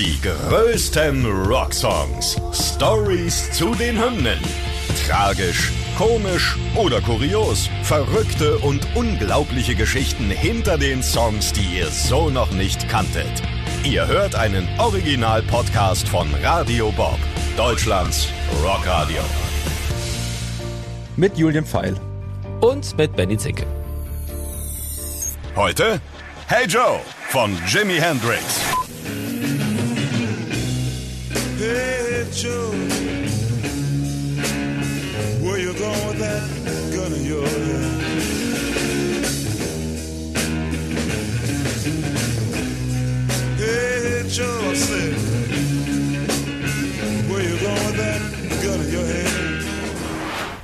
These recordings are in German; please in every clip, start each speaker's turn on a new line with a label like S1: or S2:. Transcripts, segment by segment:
S1: Die größten Rocksongs. Stories zu den Hymnen. Tragisch, komisch oder kurios. Verrückte und unglaubliche Geschichten hinter den Songs, die ihr so noch nicht kanntet. Ihr hört einen Original-Podcast von Radio Bob, Deutschlands Rockradio.
S2: Mit Julian Pfeil.
S3: Und mit Benny Zicke.
S1: Heute Hey Joe von Jimi Hendrix.
S4: Hey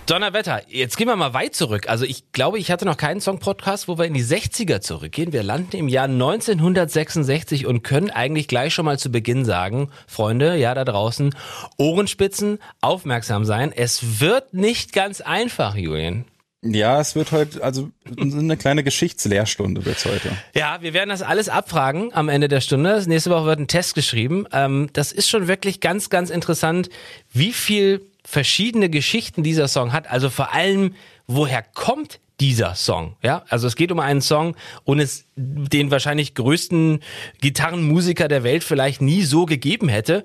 S3: Donnerwetter, jetzt gehen wir mal weit zurück. Also ich glaube, ich hatte noch keinen Song-Podcast, wo wir in die 60er zurückgehen. Wir landen im Jahr 1966 und können eigentlich gleich schon mal zu Beginn sagen, Freunde, ja da draußen, Ohrenspitzen, aufmerksam sein. Es wird nicht ganz einfach, Julian.
S2: Ja, es wird heute, also eine kleine Geschichtslehrstunde wird's heute.
S3: Ja, wir werden das alles abfragen am Ende der Stunde. Nächste Woche wird ein Test geschrieben. Ähm, das ist schon wirklich ganz, ganz interessant, wie viel verschiedene Geschichten dieser Song hat. Also vor allem, woher kommt dieser Song? Ja, also es geht um einen Song und es den wahrscheinlich größten Gitarrenmusiker der Welt vielleicht nie so gegeben hätte.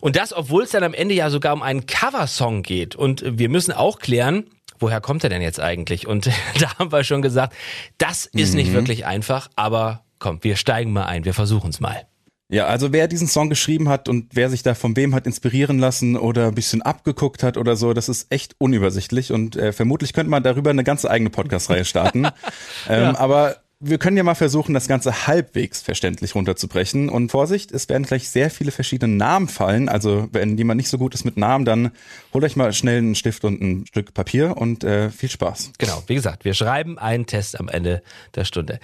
S3: Und das, obwohl es dann am Ende ja sogar um einen Coversong geht. Und wir müssen auch klären, woher kommt er denn jetzt eigentlich? Und da haben wir schon gesagt, das ist nicht wirklich einfach, aber komm, wir steigen mal ein, wir versuchen es mal.
S2: Ja, also wer diesen Song geschrieben hat und wer sich da von wem hat inspirieren lassen oder ein bisschen abgeguckt hat oder so, das ist echt unübersichtlich und äh, vermutlich könnte man darüber eine ganze eigene Podcast-Reihe starten. ähm, Aber wir können ja mal versuchen, das Ganze halbwegs verständlich runterzubrechen. Und Vorsicht, es werden gleich sehr viele verschiedene Namen fallen. Also wenn jemand nicht so gut ist mit Namen, dann holt euch mal schnell einen Stift und ein Stück Papier und äh, viel Spaß.
S3: Genau, wie gesagt, wir schreiben einen Test am Ende der Stunde.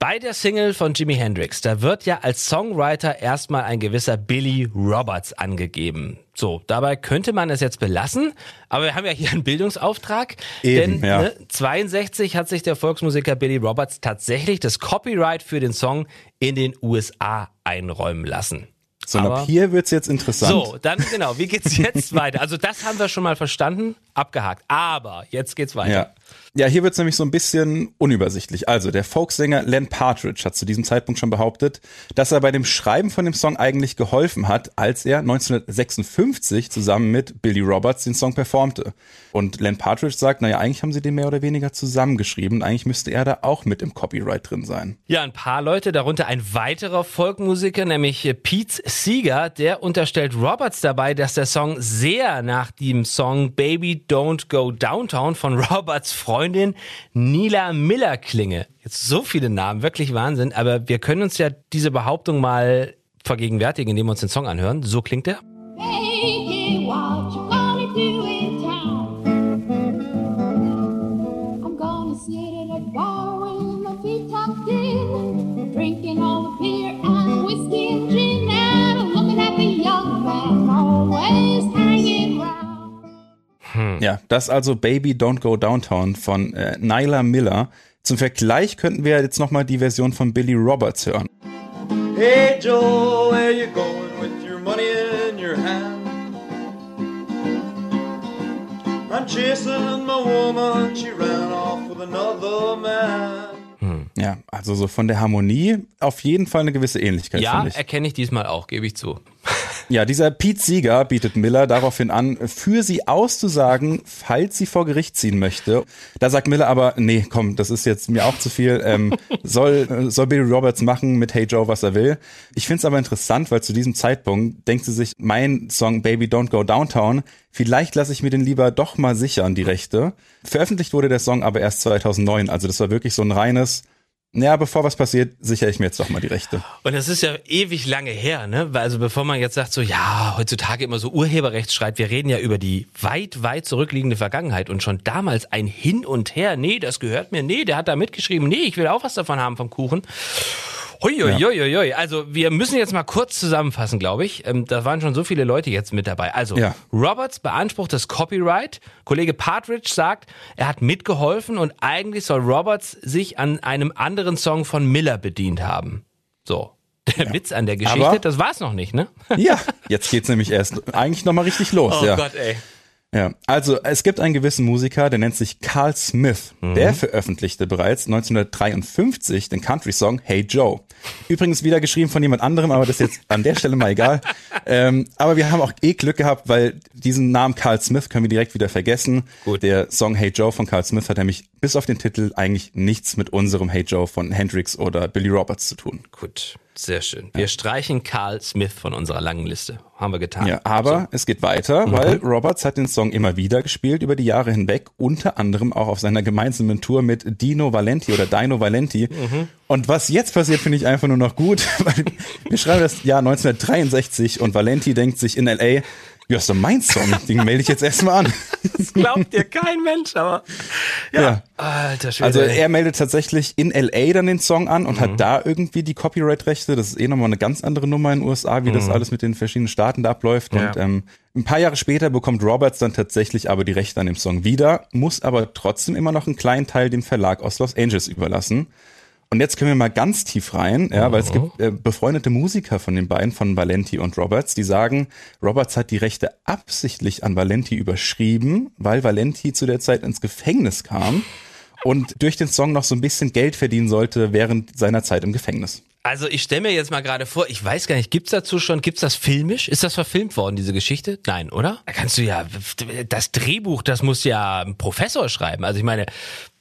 S3: Bei der Single von Jimi Hendrix, da wird ja als Songwriter erstmal ein gewisser Billy Roberts angegeben. So, dabei könnte man es jetzt belassen, aber wir haben ja hier einen Bildungsauftrag.
S2: Eben,
S3: denn
S2: ja.
S3: ne, 62 hat sich der Volksmusiker Billy Roberts tatsächlich das Copyright für den Song in den USA einräumen lassen.
S2: So, und
S3: Aber-
S2: ab hier wird's jetzt interessant.
S3: So, dann genau, wie geht's jetzt weiter? Also das haben wir schon mal verstanden, abgehakt. Aber jetzt geht's weiter.
S2: Ja. Ja, hier wird's nämlich so ein bisschen unübersichtlich. Also, der Folksänger Len Partridge hat zu diesem Zeitpunkt schon behauptet, dass er bei dem Schreiben von dem Song eigentlich geholfen hat, als er 1956 zusammen mit Billy Roberts den Song performte. Und Len Partridge sagt, naja, eigentlich haben sie den mehr oder weniger zusammengeschrieben. Eigentlich müsste er da auch mit im Copyright drin sein.
S3: Ja, ein paar Leute, darunter ein weiterer Folkmusiker, nämlich Pete Seeger, der unterstellt Roberts dabei, dass der Song sehr nach dem Song Baby Don't Go Downtown von Roberts Freundin Nila Miller klinge. Jetzt so viele Namen, wirklich Wahnsinn, aber wir können uns ja diese Behauptung mal vergegenwärtigen, indem wir uns den Song anhören. So klingt er.
S5: Baby, what you gonna do in town? I'm gonna sit at a bar with my feet tucked in, drinking all the beer
S2: Ja, das also Baby Don't Go Downtown von äh, Nyla Miller. Zum Vergleich könnten wir jetzt nochmal die Version von Billy Roberts hören.
S6: Hey Joe, where you going with your money in your hand? I'm chasing my woman, she ran off with another man.
S2: Ja, also so von der Harmonie auf jeden Fall eine gewisse Ähnlichkeit,
S3: Ja,
S2: ich.
S3: erkenne ich diesmal auch, gebe ich zu.
S2: Ja, dieser Pete Sieger bietet Miller daraufhin an, für sie auszusagen, falls sie vor Gericht ziehen möchte. Da sagt Miller aber, nee, komm, das ist jetzt mir auch zu viel. Ähm, soll, äh, soll Billy Roberts machen mit Hey Joe, was er will. Ich finde es aber interessant, weil zu diesem Zeitpunkt denkt sie sich, mein Song Baby Don't Go Downtown, vielleicht lasse ich mir den lieber doch mal sichern, die Rechte. Veröffentlicht wurde der Song aber erst 2009, also das war wirklich so ein reines, naja, bevor was passiert, sichere ich mir jetzt doch mal die Rechte.
S3: Und das ist ja ewig lange her, ne? Also bevor man jetzt sagt, so ja, heutzutage immer so Urheberrechtsstreit, wir reden ja über die weit, weit zurückliegende Vergangenheit und schon damals ein Hin und Her, nee, das gehört mir, nee, der hat da mitgeschrieben, nee, ich will auch was davon haben vom Kuchen. Huiuiuiui. Also wir müssen jetzt mal kurz zusammenfassen, glaube ich. Ähm, da waren schon so viele Leute jetzt mit dabei. Also
S2: Ja.
S3: Roberts beansprucht das Copyright. Kollege Partridge sagt, er hat mitgeholfen und eigentlich soll Roberts sich an einem anderen Song von Miller bedient haben. So. Der Witz an der Geschichte,
S2: Aber-
S3: das war's noch nicht, ne?
S2: Ja, jetzt geht's nämlich erst eigentlich nochmal richtig los.
S3: Oh
S2: ja.
S3: Gott, ey.
S2: Ja, also es gibt einen gewissen Musiker, der nennt sich Carl Smith.
S3: Mhm.
S2: Der veröffentlichte bereits 1953 den Country-Song Hey Joe. Übrigens wieder geschrieben von jemand anderem, aber das ist jetzt an der Stelle mal egal. Ähm, aber wir haben auch eh Glück gehabt, weil diesen Namen Carl Smith können wir direkt wieder vergessen.
S3: Gut.
S2: Der Song Hey Joe von Carl Smith hat nämlich bis auf den Titel eigentlich nichts mit unserem Hey Joe von Hendrix oder Billy Roberts zu tun.
S3: Gut, sehr schön. Wir streichen Carl Smith von unserer langen Liste. Haben wir getan.
S2: Ja, aber es geht weiter, weil Roberts hat den Song immer wieder gespielt über die Jahre hinweg, unter anderem auch auf seiner gemeinsamen Tour mit Dino Valenti oder Dino Valenti. Und was jetzt passiert, finde ich einfach nur noch gut, weil wir schreiben das Jahr 1963 und Valenti denkt sich in LA, ja, ist doch mein Song, den melde ich jetzt erstmal an.
S3: Das glaubt dir kein Mensch, aber.
S2: Ja.
S3: Alter Schwede.
S2: Also er meldet tatsächlich in LA dann den Song an und hat da irgendwie die Copyright-Rechte. Das ist eh nochmal eine ganz andere Nummer in den USA, wie das alles mit den verschiedenen Staaten da abläuft.
S3: Ja.
S2: Und ähm, ein paar Jahre später bekommt Roberts dann tatsächlich aber die Rechte an dem Song wieder, muss aber trotzdem immer noch einen kleinen Teil dem Verlag aus Los Angeles überlassen. Und jetzt können wir mal ganz tief rein, ja, weil es gibt äh, befreundete Musiker von den beiden, von Valenti und Roberts, die sagen, Roberts hat die Rechte absichtlich an Valenti überschrieben, weil Valenti zu der Zeit ins Gefängnis kam und durch den Song noch so ein bisschen Geld verdienen sollte während seiner Zeit im Gefängnis.
S3: Also ich stelle mir jetzt mal gerade vor, ich weiß gar nicht, gibt's dazu schon, gibt's das filmisch? Ist das verfilmt worden, diese Geschichte? Nein, oder? Da kannst du ja, das Drehbuch, das muss ja ein Professor schreiben. Also ich meine,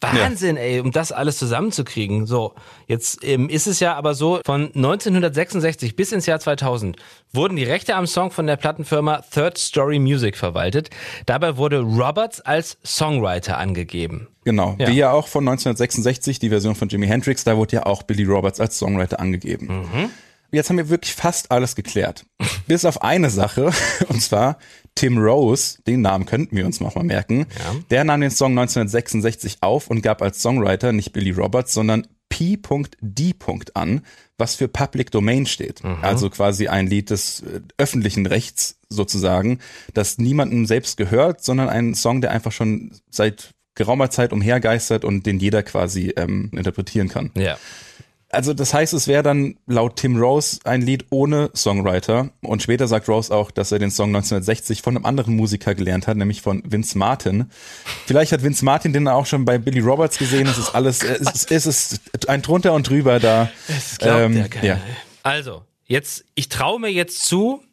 S3: Wahnsinn, ey, um das alles zusammenzukriegen. So, jetzt ähm, ist es ja aber so, von 1966 bis ins Jahr 2000 wurden die Rechte am Song von der Plattenfirma Third Story Music verwaltet. Dabei wurde Roberts als Songwriter angegeben.
S2: Genau,
S3: Ja.
S2: wie ja auch von 1966, die Version von Jimi Hendrix, da wurde ja auch Billy Roberts als Songwriter angegeben. Jetzt haben wir wirklich fast alles geklärt. Bis auf eine Sache, und zwar Tim Rose, den Namen könnten wir uns noch mal merken, der nahm den Song 1966 auf und gab als Songwriter nicht Billy Roberts, sondern P.D. an, was für Public Domain steht. Also quasi ein Lied des äh, öffentlichen Rechts sozusagen, das niemandem selbst gehört, sondern ein Song, der einfach schon seit geraumer Zeit umhergeistert und den jeder quasi ähm, interpretieren kann.
S3: Ja.
S2: Also das heißt, es wäre dann laut Tim Rose ein Lied ohne Songwriter. Und später sagt Rose auch, dass er den Song 1960 von einem anderen Musiker gelernt hat, nämlich von Vince Martin. Vielleicht hat Vince Martin den auch schon bei Billy Roberts gesehen. Es ist alles, es ist, es ist ein drunter und drüber da.
S3: Das glaubt
S2: Ähm,
S3: keiner.
S2: ja.
S3: Also, jetzt, ich traue mir jetzt zu,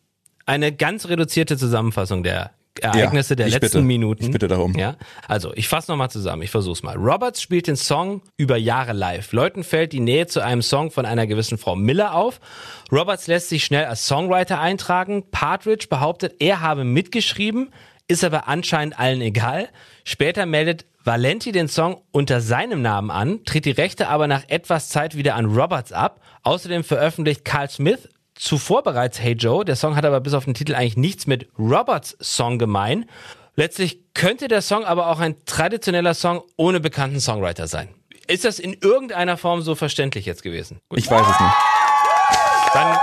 S3: eine ganz reduzierte Zusammenfassung der Ereignisse der
S2: ich
S3: letzten
S2: bitte.
S3: Minuten.
S2: Ich bitte darum.
S3: Ja, also ich fasse nochmal zusammen, ich versuch's mal. Roberts spielt den Song über Jahre live. Leuten fällt die Nähe zu einem Song von einer gewissen Frau Miller auf. Roberts lässt sich schnell als Songwriter eintragen. Partridge behauptet, er habe mitgeschrieben, ist aber anscheinend allen egal. Später meldet Valenti den Song unter seinem Namen an, tritt die Rechte aber nach etwas Zeit wieder an Roberts ab. Außerdem veröffentlicht Carl Smith zuvor bereits Hey Joe. Der Song hat aber bis auf den Titel eigentlich nichts mit Roberts Song gemein. Letztlich könnte der Song aber auch ein traditioneller Song ohne bekannten Songwriter sein. Ist das in irgendeiner Form so verständlich jetzt gewesen? Gut,
S2: Ich weiß es nicht.
S3: dann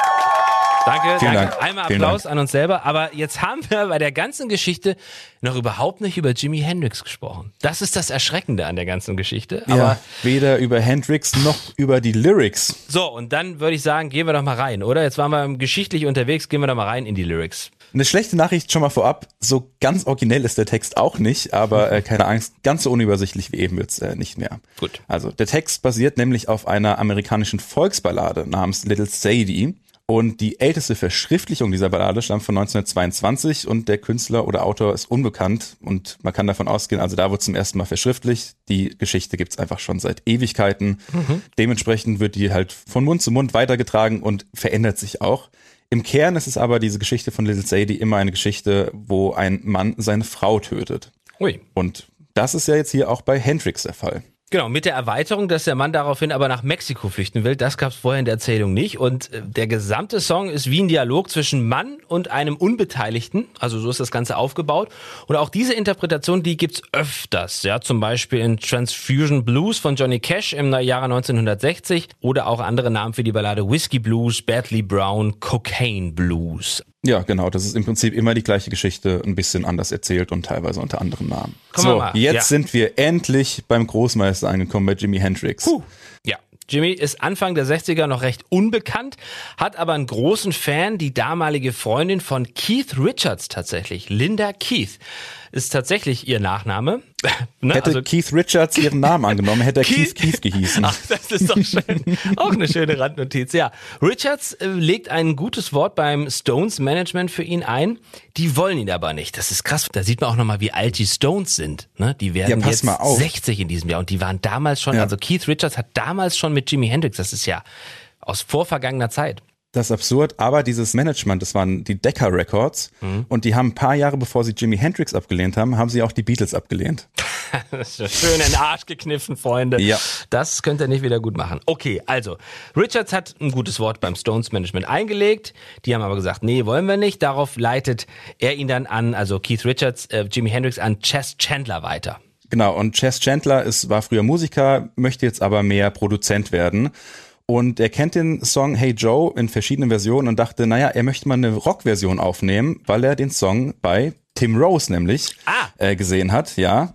S3: danke,
S2: Vielen
S3: danke.
S2: Dank.
S3: Einmal Applaus an uns selber. Aber jetzt haben wir bei der ganzen Geschichte noch überhaupt nicht über Jimi Hendrix gesprochen. Das ist das Erschreckende an der ganzen Geschichte. Aber
S2: ja, weder über Hendrix noch über die Lyrics.
S3: so, und dann würde ich sagen, gehen wir doch mal rein, oder? Jetzt waren wir geschichtlich unterwegs, gehen wir doch mal rein in die Lyrics.
S2: Eine schlechte Nachricht schon mal vorab. So ganz originell ist der Text auch nicht, aber äh, keine Angst, ganz so unübersichtlich wie eben wird's äh, nicht mehr.
S3: Gut.
S2: Also der Text basiert nämlich auf einer amerikanischen Volksballade namens Little Sadie. Und die älteste Verschriftlichung dieser Ballade stammt von 1922 und der Künstler oder Autor ist unbekannt und man kann davon ausgehen, also da wurde zum ersten Mal verschriftlicht. Die Geschichte gibt's einfach schon seit Ewigkeiten. Dementsprechend wird die halt von Mund zu Mund weitergetragen und verändert sich auch. Im Kern ist es aber diese Geschichte von Little Sadie immer eine Geschichte, wo ein Mann seine Frau tötet.
S3: Ui.
S2: Und das ist ja jetzt hier auch bei Hendrix der Fall.
S3: Genau, mit der Erweiterung, dass der Mann daraufhin aber nach Mexiko flüchten will, das gab es vorher in der Erzählung nicht. Und äh, der gesamte Song ist wie ein Dialog zwischen Mann und einem Unbeteiligten. Also so ist das Ganze aufgebaut. Und auch diese Interpretation, die gibt's öfters. Ja, zum Beispiel in Transfusion Blues von Johnny Cash im Jahre 1960 oder auch andere Namen für die Ballade Whiskey Blues, Badly Brown, Cocaine Blues.
S2: Ja, genau. Das ist im Prinzip immer die gleiche Geschichte, ein bisschen anders erzählt und teilweise unter anderem Namen.
S3: Kommen
S2: so, jetzt
S3: Ja.
S2: sind wir endlich beim Großmeister angekommen bei Jimi Hendrix.
S3: Ja, Jimmy ist Anfang der 60er noch recht unbekannt, hat aber einen großen Fan, die damalige Freundin von Keith Richards tatsächlich, Linda Keith. Ist tatsächlich ihr Nachname. Ne,
S2: Hätte Keith Richards ihren Namen angenommen, hätte er Keith Keith gehießen.
S3: Ach, das ist doch schön. Auch eine schöne Randnotiz. Ja, Richards äh, legt ein gutes Wort beim Stones Management für ihn ein. Die wollen ihn aber nicht. Das ist krass. Da sieht man auch nochmal, wie alt die Stones sind. Ne? Die werden
S2: Ja,
S3: jetzt
S2: mal auf.
S3: 60 in diesem Jahr und die waren damals schon,
S2: Ja.
S3: also Keith Richards hat damals schon mit Jimi Hendrix, das ist ja aus vorvergangener Zeit.
S2: Das ist absurd, aber dieses Management, das waren die Decca Records
S3: Mhm.
S2: und die haben ein paar Jahre bevor sie Jimi Hendrix abgelehnt haben, haben sie auch die Beatles abgelehnt.
S3: Das ist ja schön in den Arsch gekniffen, Freunde.
S2: Ja.
S3: Das könnt ihr nicht wieder gut machen. Okay, also, Richards hat ein gutes Wort beim Stones Management eingelegt. Die haben aber gesagt, nee, wollen wir nicht. Darauf leitet er ihn dann an, also Keith Richards, äh, Jimi Hendrix an Chess Chandler weiter.
S2: Genau, und Chess Chandler ist, war früher Musiker, möchte jetzt aber mehr Produzent werden. Und er kennt den Song Hey Joe in verschiedenen Versionen und dachte, naja, er möchte mal eine Rockversion aufnehmen, weil er den Song bei Tim Rose nämlich
S3: Ah.
S2: äh, gesehen hat, ja.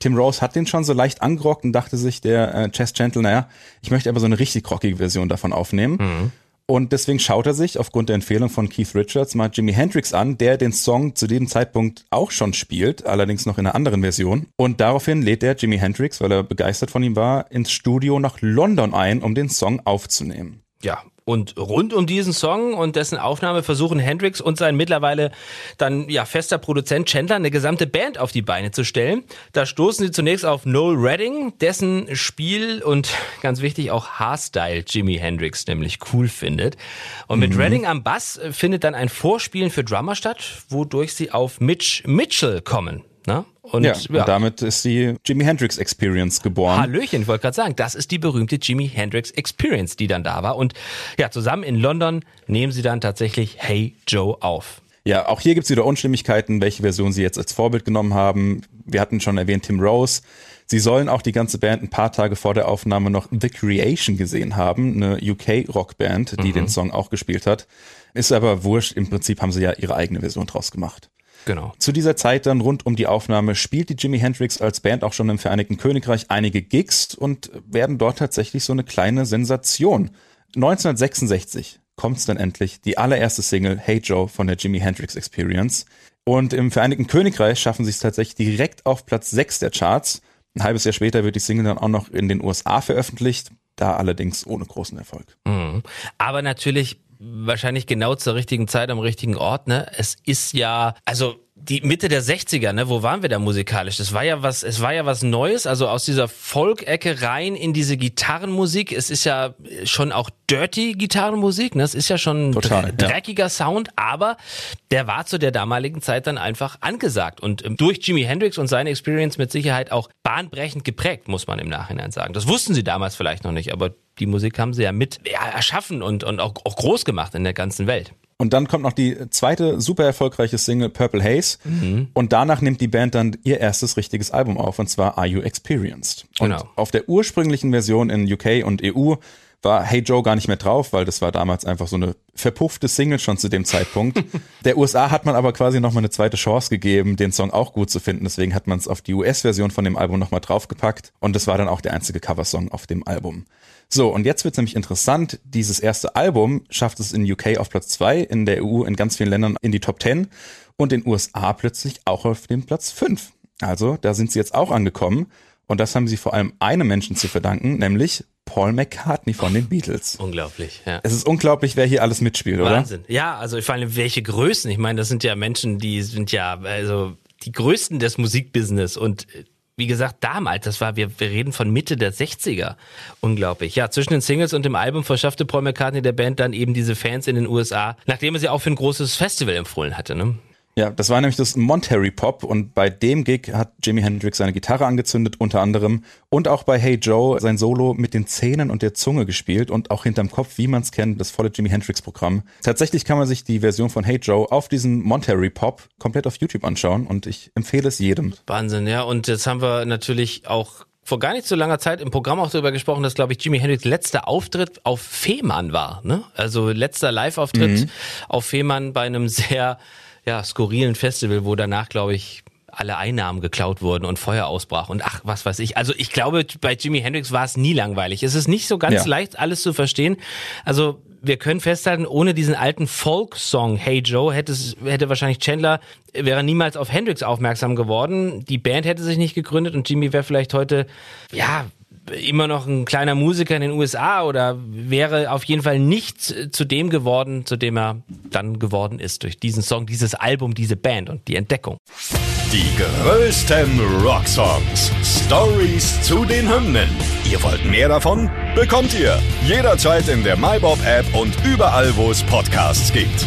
S2: Tim Rose hat den schon so leicht angerockt und dachte sich, der äh, Chess Chandler, naja, ich möchte aber so eine richtig rockige Version davon aufnehmen. Und deswegen schaut er sich aufgrund der Empfehlung von Keith Richards mal Jimi Hendrix an, der den Song zu diesem Zeitpunkt auch schon spielt, allerdings noch in einer anderen Version. Und daraufhin lädt er Jimi Hendrix, weil er begeistert von ihm war, ins Studio nach London ein, um den Song aufzunehmen.
S3: Ja, und rund um diesen Song und dessen Aufnahme versuchen Hendrix und sein mittlerweile dann ja fester Produzent Chandler eine gesamte Band auf die Beine zu stellen. Da stoßen sie zunächst auf Noel Redding, dessen Spiel und ganz wichtig auch Haarstyle Jimi Hendrix nämlich cool findet. Und mit Redding am Bass findet dann ein Vorspielen für Drummer statt, wodurch sie auf Mitch Mitchell kommen. Ne? Und,
S2: Ja, und damit ist die Jimi Hendrix Experience geboren.
S3: Hallöchen, ich wollte gerade sagen, das ist die berühmte Jimi Hendrix Experience, die dann da war. Und ja, zusammen in London nehmen sie dann tatsächlich Hey Joe auf.
S2: Ja, auch hier gibt's wieder Unstimmigkeiten, welche Version sie jetzt als Vorbild genommen haben. Wir hatten schon erwähnt Tim Rose. Sie sollen auch die ganze Band ein paar Tage vor der Aufnahme noch The Creation gesehen haben, eine UK-Rockband, die den Song auch gespielt hat. Ist aber wurscht, im Prinzip haben sie ja ihre eigene Version draus gemacht.
S3: Genau.
S2: Zu dieser Zeit dann rund um die Aufnahme spielt die Jimi Hendrix als Band auch schon im Vereinigten Königreich einige Gigs und werden dort tatsächlich so eine kleine Sensation. 1966 kommt's dann endlich, die allererste Single Hey Joe von der Jimi Hendrix Experience. Und im Vereinigten Königreich schaffen sie es tatsächlich direkt auf Platz 6 der Charts. Ein halbes Jahr später wird die Single dann auch noch in den USA veröffentlicht, da allerdings ohne großen Erfolg.
S3: Mhm. Aber natürlich wahrscheinlich genau zur richtigen Zeit am richtigen Ort, ne? Es ist ja, also die Mitte der 60er, ne, wo waren wir da musikalisch? Das war ja was, es war ja was Neues, also aus dieser Folk-Ecke rein in diese Gitarrenmusik. Es ist ja schon auch dirty Gitarrenmusik, ne? Es ist ja schon ein
S2: Total,
S3: dre-
S2: ja.
S3: dreckiger Sound, aber der war zu der damaligen Zeit dann einfach angesagt und ähm, durch Jimi Hendrix und seine Experience mit Sicherheit auch bahnbrechend geprägt, muss man im Nachhinein sagen. Das wussten sie damals vielleicht noch nicht, aber die Musik haben sie ja mit ja, erschaffen und, und auch, auch groß gemacht in der ganzen Welt.
S2: Und dann kommt noch die zweite super erfolgreiche Single Purple Haze. Und danach nimmt die Band dann ihr erstes richtiges Album auf, und zwar Are You Experienced? Und
S3: Genau.
S2: auf der ursprünglichen Version in UK und EU war Hey Joe gar nicht mehr drauf, weil das war damals einfach so eine verpuffte Single schon zu dem Zeitpunkt. der USA hat man aber quasi nochmal eine zweite Chance gegeben, den Song auch gut zu finden. Deswegen hat man es auf die US-Version von dem Album nochmal draufgepackt. Und das war dann auch der einzige Coversong auf dem Album. So, und jetzt wird's nämlich interessant. Dieses erste Album schafft es in UK auf Platz zwei, in der EU in ganz vielen Ländern in die Top 10 und in USA plötzlich auch auf dem Platz fünf. Also, da sind sie jetzt auch angekommen. Und das haben sie vor allem einem Menschen zu verdanken, nämlich Paul McCartney von den Beatles.
S3: Unglaublich, ja.
S2: Es ist unglaublich, wer hier alles mitspielt, oder?
S3: Wahnsinn. Ja, also vor allem welche Größen. Ich meine, das sind ja Menschen, die sind ja also die Größten des Musikbusiness und äh, wie gesagt, damals, das war, wir, wir reden von Mitte der 60er. Unglaublich. Ja, zwischen den Singles und dem Album verschaffte Paul McCartney der Band dann eben diese Fans in den USA, nachdem er sie auch für ein großes Festival empfohlen hatte. Ne?
S2: Ja, das war nämlich das Monterey Pop und bei dem Gig hat Jimi Hendrix seine Gitarre angezündet unter anderem und auch bei Hey Joe sein Solo mit den Zähnen und der Zunge gespielt und auch hinterm Kopf, wie man es kennt, das volle Jimi Hendrix Programm. Tatsächlich kann man sich die Version von Hey Joe auf diesem Monterey Pop komplett auf YouTube anschauen und ich empfehle es jedem.
S3: Wahnsinn, ja. Und jetzt haben wir natürlich auch vor gar nicht so langer Zeit im Programm auch darüber gesprochen, dass, glaube ich, Jimi Hendrix letzter Auftritt auf Fehmarn war. Ne? Also letzter Live-Auftritt auf Fehmarn bei einem sehr ja, skurrilen Festival, wo danach, glaube ich, alle Einnahmen geklaut wurden und Feuer ausbrach und ach, was weiß ich. Also ich glaube, bei Jimi Hendrix war es nie langweilig. Es ist nicht so ganz
S2: Ja.
S3: leicht, alles zu verstehen. Also wir können festhalten, ohne diesen alten Folk-Song Hey Joe hätte, es, hätte wahrscheinlich Chandler, wäre niemals auf Hendrix aufmerksam geworden. Die Band hätte sich nicht gegründet und Jimmy wäre vielleicht heute, ja, immer noch ein kleiner Musiker in den USA oder wäre auf jeden Fall nicht zu dem geworden, zu dem er dann geworden ist durch diesen Song, dieses Album, diese Band und die Entdeckung.
S1: Die größten Rocksongs. Stories zu den Hymnen. Ihr wollt mehr davon? Bekommt ihr jederzeit in der MyBob-App und überall, wo es Podcasts gibt.